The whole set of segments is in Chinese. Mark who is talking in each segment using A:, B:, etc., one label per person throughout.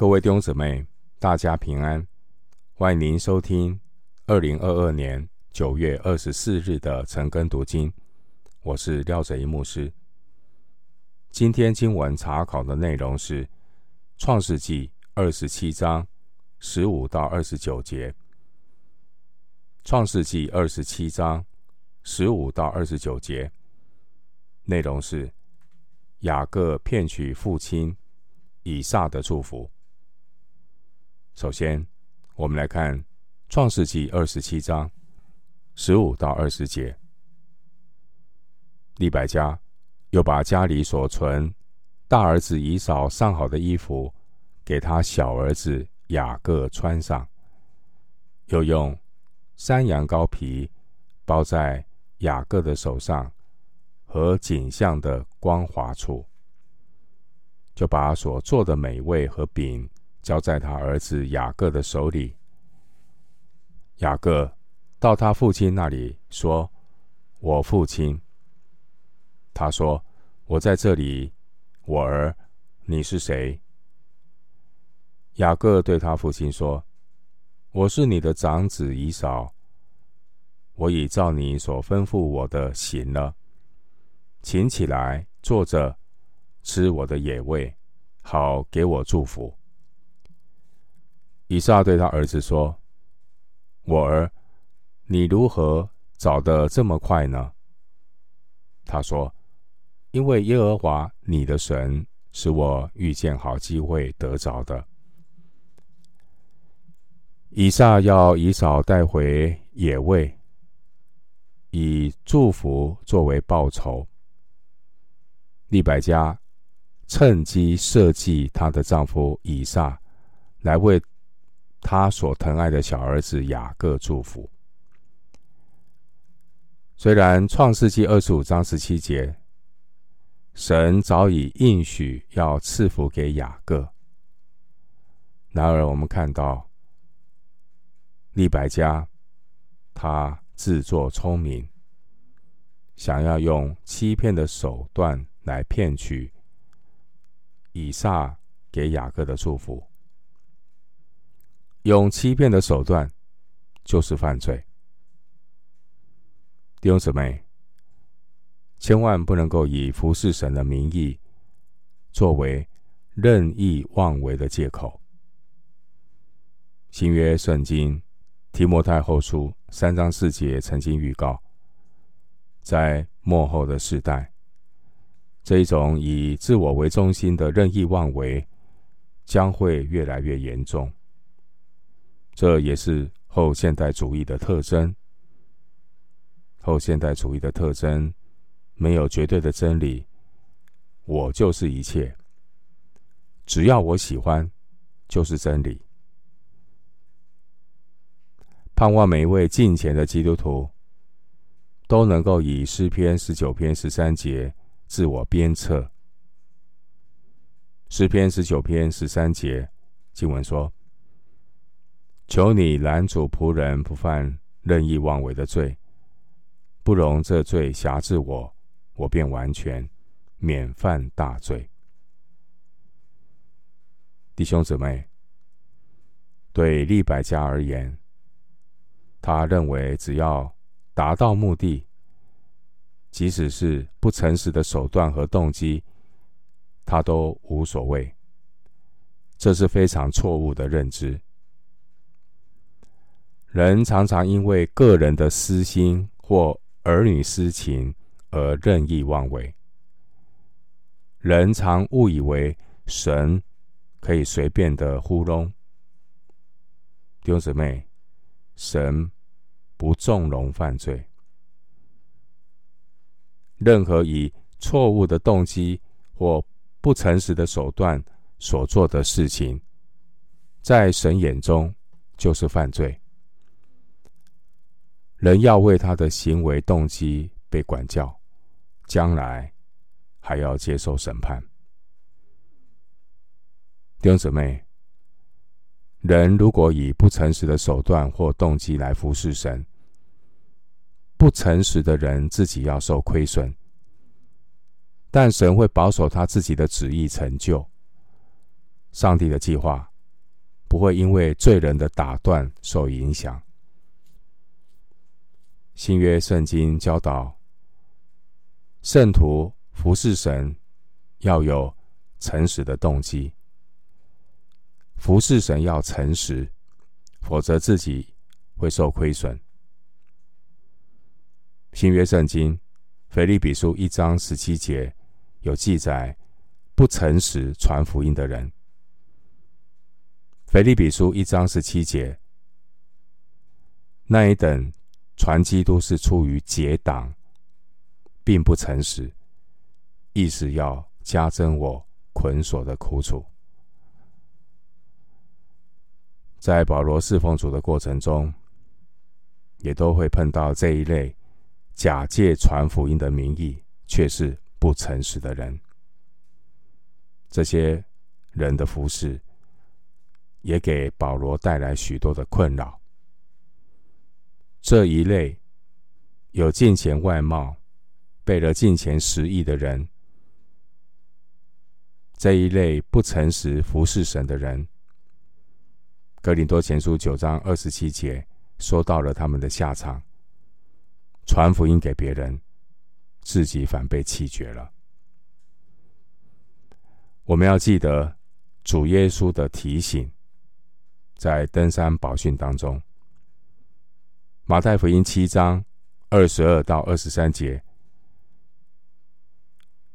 A: 各位弟兄姊妹，大家平安！欢迎您收听二零二二年九月二十四日的晨更读经。我是廖哲一牧师。今天经文查考的内容是《创世纪》二十七章十五到二十九节。《创世纪》二十七章十五到二十九节内容是雅各骗取父亲以撒的祝福。首先，我们来看《创世纪》二十七章十五到二十节。利百加又把家里所存大儿子以扫上好的衣服给他小儿子雅各穿上，又用山羊羔皮包在雅各的手上和颈项的光滑处，就把所做的美味和饼。交在他儿子雅各的手里。雅各到他父亲那里说：“我父亲。”他说：“我在这里，我儿，你是谁？”雅各对他父亲说：“我是你的长子以扫。我已照你所吩咐我的行了，请起来坐着，吃我的野味，好给我祝福。”以撒对他儿子说：“我儿，你如何找得这么快呢？”他说：“因为耶和华你的神使我遇见好机会得着的。”以撒要以扫带回野味，以祝福作为报酬。利百加趁机设计她的丈夫以撒来为。他所疼爱的小儿子雅各祝福。虽然创世纪二十五章十七节，神早已应许要赐福给雅各，然而我们看到利百加，他自作聪明，想要用欺骗的手段来骗取以撒给雅各的祝福。用欺骗的手段就是犯罪。弟兄姊妹，千万不能够以服侍神的名义作为任意妄为的借口。新约圣经提摩太后书三章四节曾经预告，在末后的世代，这一种以自我为中心的任意妄为将会越来越严重。这也是后现代主义的特征。后现代主义的特征，没有绝对的真理，我就是一切，只要我喜欢，就是真理。盼望每一位敬虔的基督徒，都能够以诗篇十九篇十三节自我鞭策。诗篇十九篇十三节经文说。求你拦阻仆人不犯任意妄为的罪，不容这罪辖制我，我便完全免犯大罪。弟兄姊妹，对利百加而言，他认为只要达到目的，即使是不诚实的手段和动机，他都无所谓。这是非常错误的认知。人常常因为个人的私心或儿女私情而任意妄为。人常误以为神可以随便的糊弄。弟兄姊妹，神不纵容犯罪。任何以错误的动机或不诚实的手段所做的事情，在神眼中就是犯罪。人要为他的行为动机被管教，将来还要接受审判。弟兄姊妹，人如果以不诚实的手段或动机来服侍神，不诚实的人自己要受亏损，但神会保守他自己的旨意成就。上帝的计划不会因为罪人的打断受影响。新约圣经教导圣徒服侍神要有诚实的动机，服侍神要诚实，否则自己会受亏损。新约圣经腓立比书一章十七节有记载不诚实传福音的人。腓立比书一章十七节，那一等传基督是出于结党，并不诚实，意思要加增我捆锁的苦楚。在保罗侍奉主的过程中，也都会碰到这一类假借传福音的名义，却是不诚实的人。这些人的服侍。也给保罗带来许多的困扰。这一类有金钱外貌、背了金钱实意的人，这一类不诚实服侍神的人，格林多前书九章二十七节说到了他们的下场：传福音给别人，自己反被弃绝了。我们要记得主耶稣的提醒。在登山宝训当中，马太福音七章二十二到二十三节，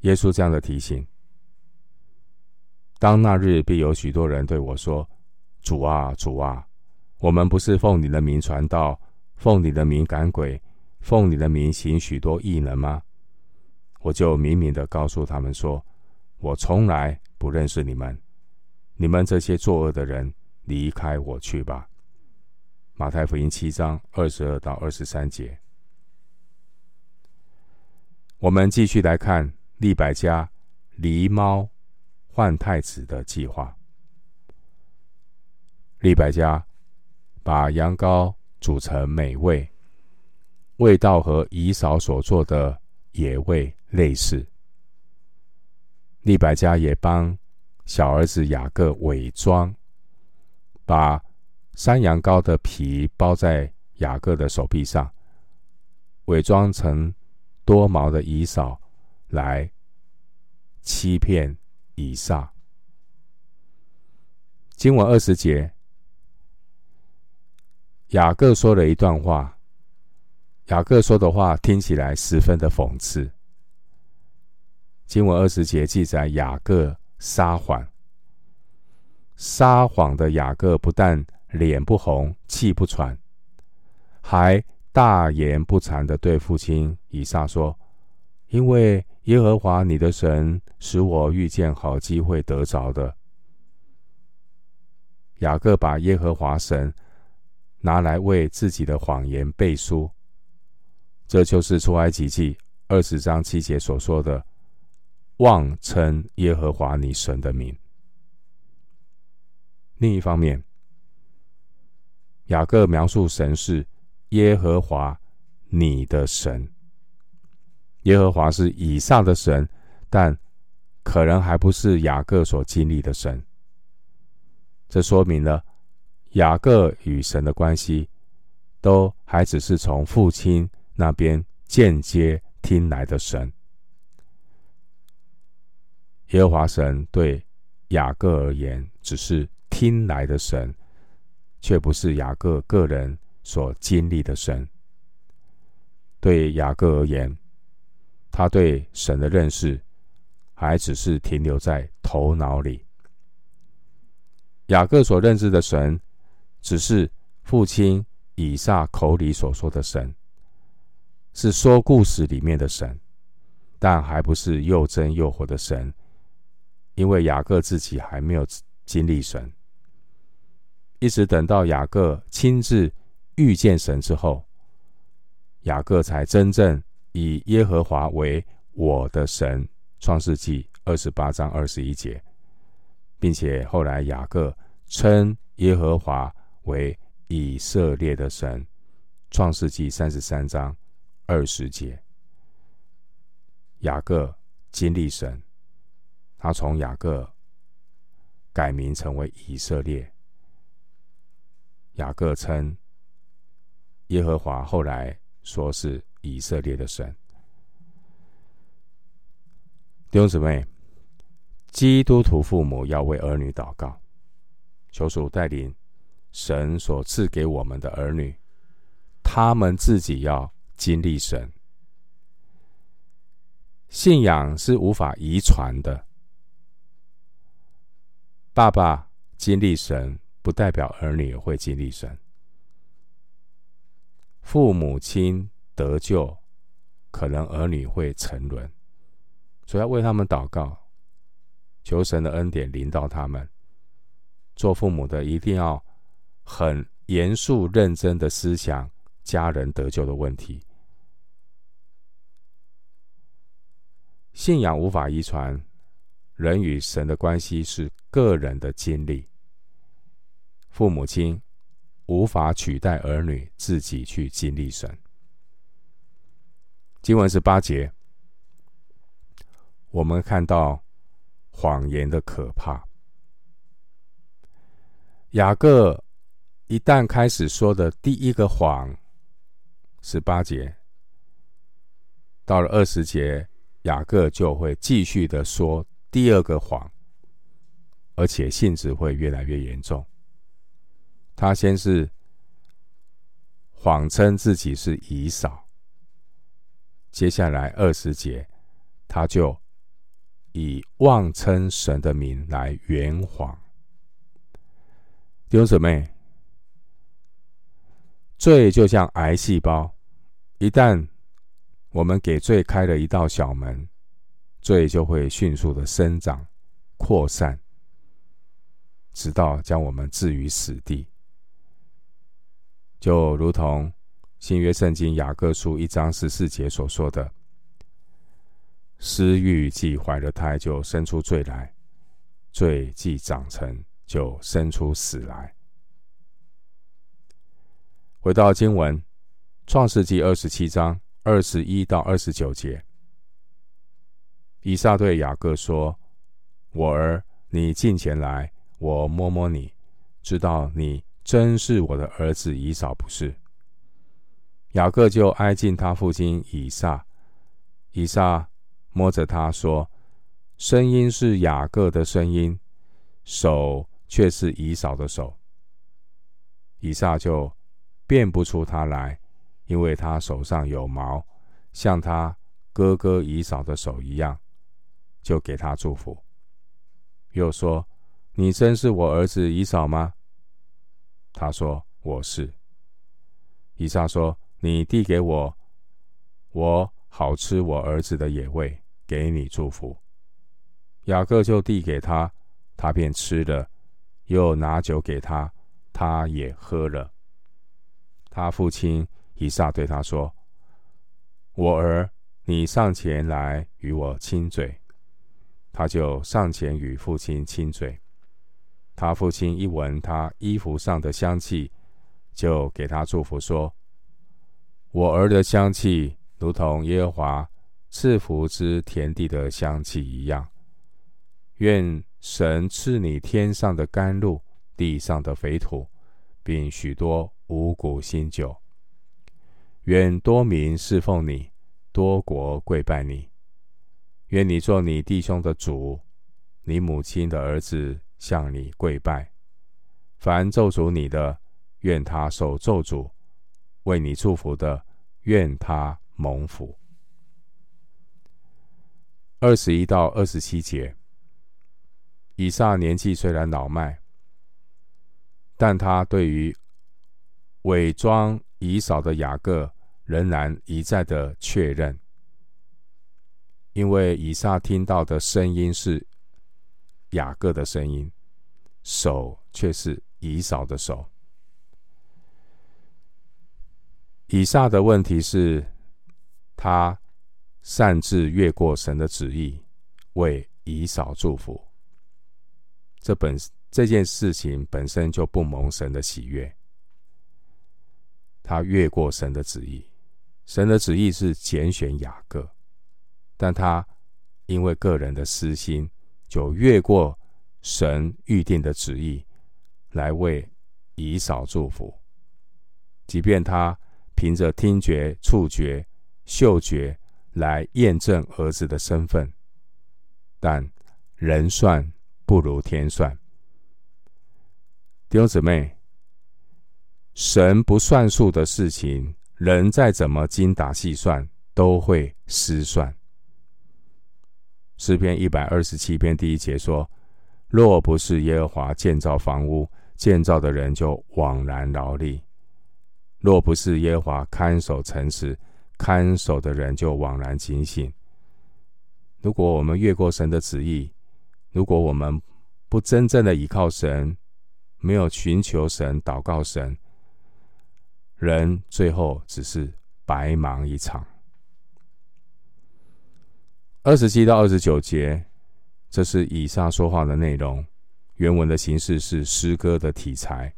A: 耶稣这样的提醒：当那日必有许多人对我说：“主啊，主啊，我们不是奉你的名传道，奉你的名赶鬼，奉你的名行许多异能吗？”我就明明的告诉他们说：“我从来不认识你们，你们这些作恶的人。”离开我去吧。马太福音七章二十二到二十三节，我们继续来看利百加狸猫换太子的计划。利百加把羊羔煮成美味，味道和以嫂所做的野味类似。利百加也帮小儿子雅各伪装。把山羊羔的皮包在雅各的手臂上，伪装成多毛的以扫，来欺骗以撒。经文二十节，雅各说了一段话。雅各说的话听起来十分的讽刺。经文二十节记载雅各撒谎。撒谎的雅各不但脸不红、气不喘，还大言不惭的对父亲以撒说：“因为耶和华你的神使我遇见好机会得着的。”雅各把耶和华神拿来为自己的谎言背书，这就是出埃及记二十章七节所说的“妄称耶和华你神的名”。另一方面，雅各描述神是耶和华你的神。耶和华是以撒的神，但可能还不是雅各所经历的神。这说明了雅各与神的关系，都还只是从父亲那边间接听来的神。耶和华神对雅各而言，只是。听来的神，却不是雅各个人所经历的神。对雅各而言，他对神的认识还只是停留在头脑里。雅各所认知的神，只是父亲以撒口里所说的神，是说故事里面的神，但还不是又真又活的神，因为雅各自己还没有经历神。一直等到雅各亲自遇见神之后，雅各才真正以耶和华为我的神。创世纪二十八章二十一节，并且后来雅各称耶和华为以色列的神。创世纪三十三章二十节，雅各经历神，他从雅各改名成为以色列。雅各称耶和华后来说是以色列的神。弟兄姊妹，基督徒父母要为儿女祷告，求主带领神所赐给我们的儿女，他们自己要经历神。信仰是无法遗传的。爸爸经历神，不代表儿女会经历神。父母亲得救，可能儿女会沉沦，所以要为他们祷告，求神的恩典临到他们。做父母的一定要很严肃认真的思想家人得救的问题。信仰无法遗传，人与神的关系是个人的经历。父母亲无法取代儿女自己去经历神。经文是八节，我们看到谎言的可怕。雅各一旦开始说的第一个谎，十八节，到了二十节。雅各就会继续的说第二个谎，而且性质会越来越严重。他先是谎称自己是以扫，接下来二十节，他就以妄称神的名来圆谎。弟兄姊妹，罪就像癌细胞，一旦我们给罪开了一道小门，罪就会迅速的生长、扩散，直到将我们置于死地。就如同新约圣经雅各书一章十四节所说的：“私欲既怀了胎，就生出罪来；罪既长成，就生出死来。”回到经文，《创世记》二十七章。二十一到二十九节，以撒对雅各说：“我儿，你近前来，我摸摸你，知道你真是我的儿子以扫，不是？”雅各就挨近他父亲以撒，以撒摸着他说：“声音是雅各的声音，手却是以扫的手。”以撒就辨不出他来。因为他手上有毛，像他哥哥以扫的手一样，就给他祝福。又说：“你真是我儿子以扫吗？”他说：“我是。”以撒说：“你递给我，我好吃我儿子的野味，给你祝福。”雅各就递给他，他便吃了，又拿酒给他，他也喝了。他父亲。以撒对他说：“我儿，你上前来与我亲嘴。”他就上前与父亲亲嘴。他父亲一闻他衣服上的香气，就给他祝福说：“我儿的香气如同耶和华赐福之田地的香气一样。愿神赐你天上的甘露，地上的肥土，并许多五谷新酒。”愿多民侍奉你，多国跪拜你。愿你做你弟兄的主，你母亲的儿子向你跪拜。凡咒诅你的，愿他受咒诅；为你祝福的，愿他蒙福。二十一到二十七节，以撒年纪虽然老迈，但他对于伪装以扫的雅各。仍然一再的确认，因为以撒听到的声音是雅各的声音，手却是以扫的手。以撒的问题是，他擅自越过神的旨意，为以扫祝福。这本这件事情本身就不蒙神的喜悦，他越过神的旨意。神的旨意是拣选雅各，但他因为个人的私心，就越过神预定的旨意，来为以扫祝福，即便他凭着听觉、触觉、嗅觉来验证儿子的身份，但人算不如天算。弟兄姊妹，神不算数的事情，人再怎么精打细算，都会失算。诗篇一百二十七篇第一节说：“若不是耶和华建造房屋，建造的人就枉然劳力；若不是耶和华看守城池，看守的人就枉然警醒。”如果我们越过神的旨意，如果我们不真正的依靠神，没有寻求神、祷告神，人最后只是白忙一场。二十七到二十九节，这是以撒说话的内容。原文的形式是诗歌的题材。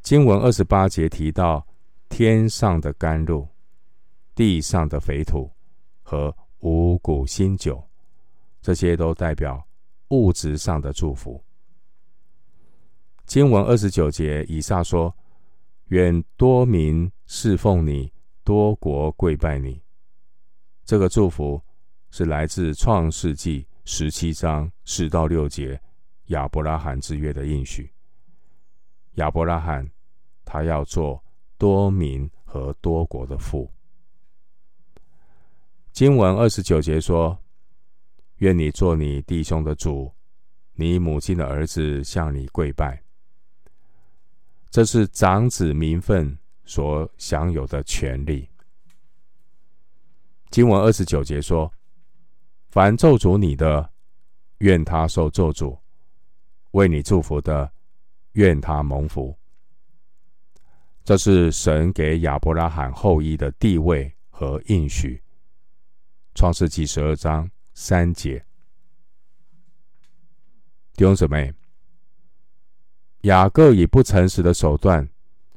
A: 经文二十八节提到天上的甘露、地上的肥土和五谷新酒，这些都代表物质上的祝福。经文二十九节，以撒说：“愿多民侍奉你，多国跪拜你。”这个祝福是来自创世纪十七章四到六节亚伯拉罕之约的应许。亚伯拉罕他要做多民和多国的父。经文二十九节说：“愿你做你弟兄的主，你母亲的儿子向你跪拜。”这是长子名分所享有的权利。经文二十九节说：“凡咒诅你的，愿他受咒诅；为你祝福的，愿他蒙福。”这是神给亚伯拉罕后裔的地位和应许。创世纪十二章三节。弟兄姊妹，雅各以不诚实的手段，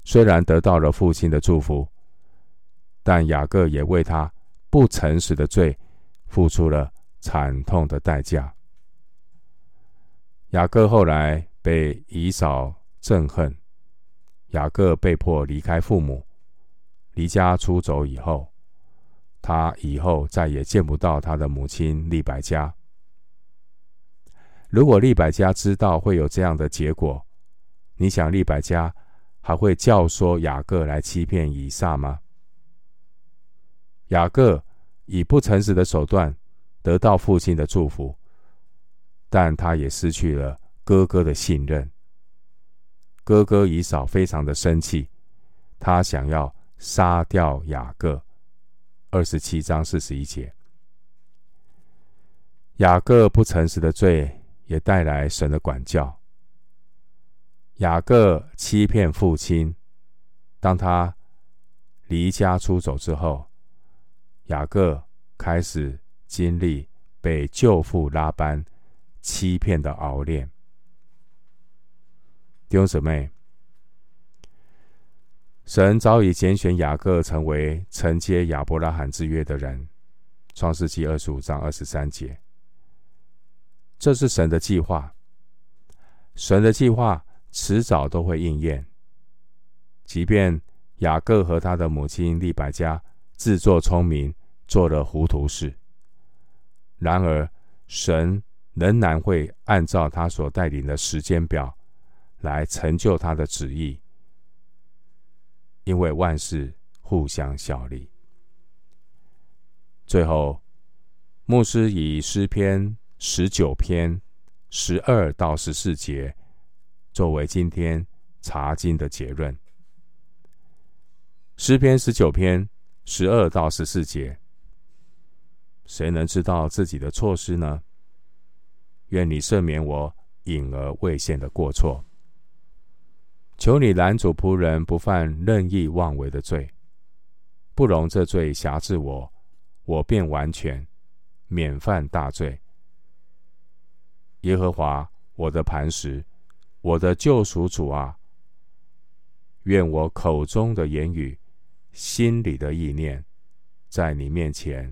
A: 虽然得到了父亲的祝福，但雅各也为他。不诚实的罪，付出了惨痛的代价。雅各后来被以扫憎恨，雅各被迫离开父母，离家出走以后，他以后再也见不到他的母亲利百加。如果利百加知道会有这样的结果，你想利百加还会教唆雅各来欺骗以撒吗？雅各以不诚实的手段得到父亲的祝福，但他也失去了哥哥的信任。哥哥以扫非常的生气，他想要杀掉雅各。二十七章四十一节，雅各不诚实的罪也带来神的管教。雅各欺骗父亲，当他离家出走之后。雅各开始经历被舅父拉班欺骗的熬炼。弟兄姊妹，神早已拣选雅各成为承接亚伯拉罕之约的人。创世纪二十五章二十三节，这是神的计划。神的计划迟早都会应验，即便雅各和他的母亲利百加自作聪明。做了糊涂事，然而神仍然会按照他所带领的时间表来成就他的旨意，因为万事互相效力。最后，牧师以诗篇十九篇十二到十四节作为今天查经的结论。诗篇十九篇十二到十四节。谁能知道自己的错失呢？愿你赦免我隐而未现的过错。求你拦阻仆人不犯任意妄为的罪，不容这罪辖制我，我便完全免犯大罪。耶和华我的磐石，我的救赎主啊，愿我口中的言语、心里的意念，在你面前。